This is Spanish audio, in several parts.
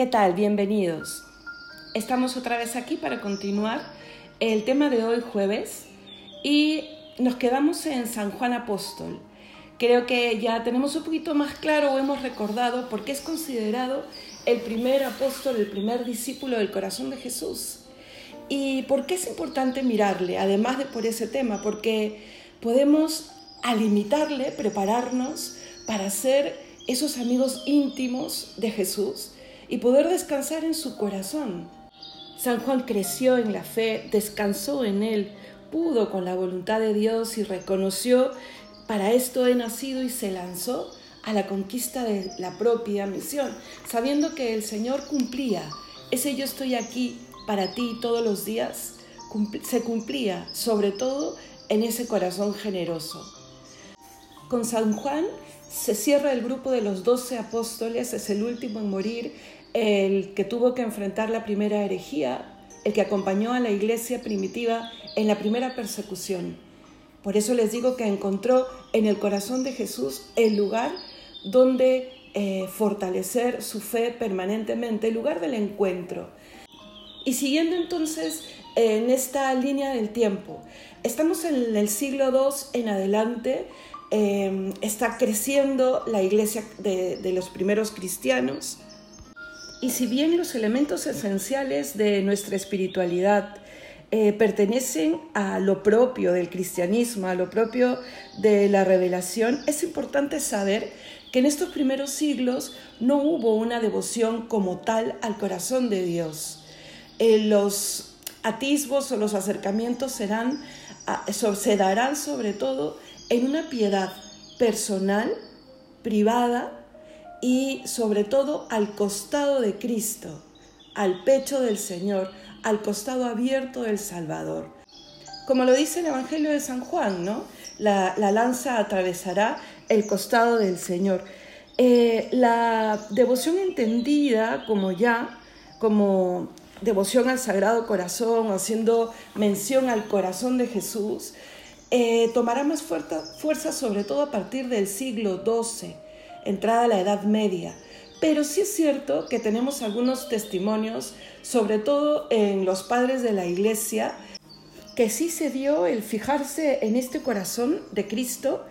¿Qué tal? Bienvenidos. Estamos otra vez aquí para continuar el tema de hoy jueves y nos quedamos en San Juan Apóstol. Creo que ya tenemos un poquito más claro o hemos recordado por qué es considerado el primer apóstol, el primer discípulo del corazón de Jesús. ¿Y por qué es importante mirarle? Además de por ese tema, porque podemos al imitarle prepararnos para ser esos amigos íntimos de Jesús y poder descansar en su corazón. San Juan creció en la fe, descansó en él, pudo con la voluntad de Dios y reconoció, para esto he nacido y se lanzó a la conquista de la propia misión, sabiendo que el Señor cumplía. Ese yo estoy aquí para ti todos los días, se cumplía sobre todo en ese corazón generoso. Con San Juan se cierra el grupo de los doce apóstoles, es el último en morir, el que tuvo que enfrentar la primera herejía, el que acompañó a la iglesia primitiva en la primera persecución. Por eso les digo que encontró en el corazón de Jesús el lugar donde eh, fortalecer su fe permanentemente, el lugar del encuentro. Y siguiendo entonces en esta línea del tiempo, estamos en el siglo II en adelante, em, está creciendo la iglesia de los primeros cristianos, y si bien los elementos esenciales de nuestra espiritualidad eh, pertenecen a lo propio del cristianismo, a lo propio de la revelación, es importante saber que en estos primeros siglos no hubo una devoción como tal al corazón de Dios. Eh, los atisbos o los acercamientos serán, se darán sobre todo en una piedad personal, privada, y sobre todo al costado de Cristo, al pecho del Señor, al costado abierto del Salvador. Como lo dice el Evangelio de San Juan, ¿no? La, lanza atravesará el costado del Señor. Eh, la devoción entendida como ya, como devoción al Sagrado Corazón, haciendo mención al corazón de Jesús, eh, tomará más fuerza, fuerza sobre todo a partir del siglo XII entrada a la Edad Media. Pero sí es cierto que tenemos algunos testimonios, sobre todo en los padres de la Iglesia, que sí se dio el fijarse en este corazón de Cristo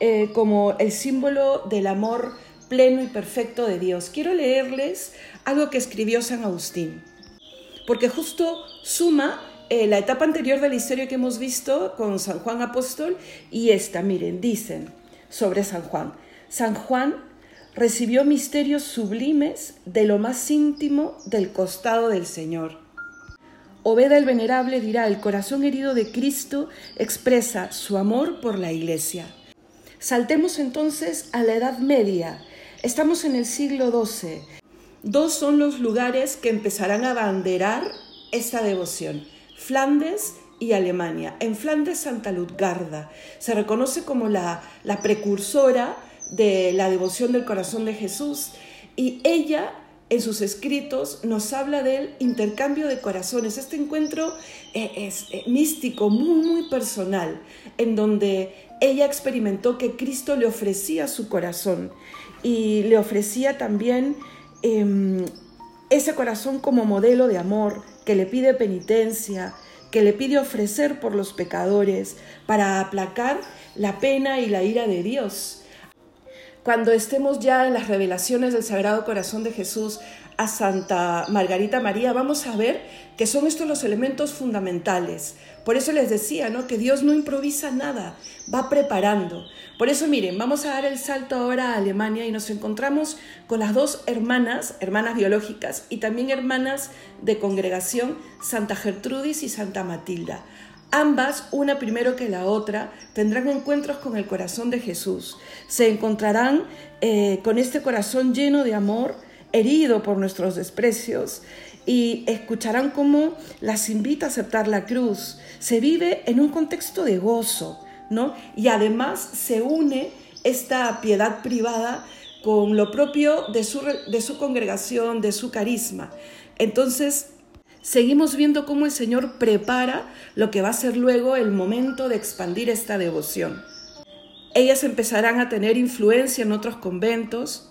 eh, como el símbolo del amor pleno y perfecto de Dios. Quiero leerles algo que escribió San Agustín, porque justo suma eh, la etapa anterior de la historia que hemos visto con San Juan Apóstol y esta, miren, dicen sobre San Juan. San Juan recibió misterios sublimes de lo más íntimo del costado del Señor. Obeda el Venerable dirá, el corazón herido de Cristo expresa su amor por la Iglesia. Saltemos entonces a la Edad Media. Estamos en el siglo XII. Dos son los lugares que empezarán a abanderar esta devoción, Flandes y Alemania. En Flandes, Santa Lutgarda se reconoce como la, la precursora de la devoción del corazón de Jesús. Y ella en sus escritos nos habla del intercambio de corazones, este encuentro eh, es eh, místico, muy, muy personal, en donde ella experimentó que Cristo le ofrecía su corazón y le ofrecía también em, ese corazón como modelo de amor, que le pide penitencia, que le pide ofrecer por los pecadores para aplacar la pena y la ira de Dios cuando estemos ya en las revelaciones del Sagrado Corazón de Jesús a Santa Margarita María, vamos a ver que son estos los elementos fundamentales. Por eso les decía, ¿no? Que Dios no improvisa nada, va preparando. Por eso miren, vamos a dar el salto ahora a Alemania y nos encontramos con las dos hermanas, hermanas biológicas y también hermanas de congregación, Santa Gertrudis y Santa Matilda. Ambas, una primero que la otra, tendrán encuentros con el corazón de Jesús. Se encontrarán eh, con este corazón lleno de amor, herido por nuestros desprecios, y escucharán cómo las invita a aceptar la cruz. Se vive en un contexto de gozo, ¿no? Y además se une esta piedad privada con lo propio de su, de su congregación, de su carisma. Entonces, seguimos viendo cómo el Señor prepara lo que va a ser luego el momento de expandir esta devoción. Ellas empezarán a tener influencia en otros conventos,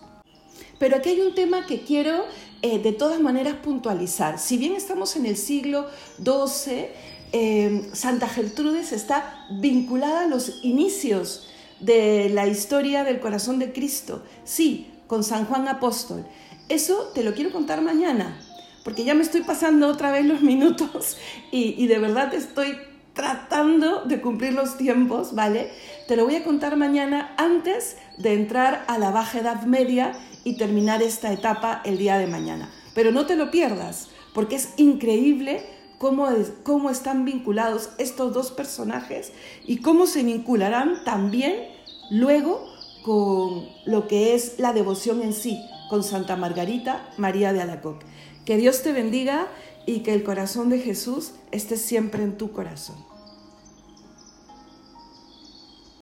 pero aquí hay un tema que quiero eh, de todas maneras puntualizar. Si bien estamos en el siglo XII, eh, Santa Gertrudes está vinculada a los inicios de la historia del corazón de Cristo. Sí, con San Juan Apóstol. Eso te lo quiero contar mañana, porque ya me estoy pasando otra vez los minutos y, de verdad estoy tratando de cumplir los tiempos, ¿vale? Te lo voy a contar mañana antes de entrar a la Baja Edad Media y terminar esta etapa el día de mañana. Pero no te lo pierdas, porque es increíble cómo, cómo están vinculados estos dos personajes y cómo se vincularán también luego con lo que es la devoción en sí, con Santa Margarita María de Alacoc. Que Dios te bendiga y que el corazón de Jesús esté siempre en tu corazón.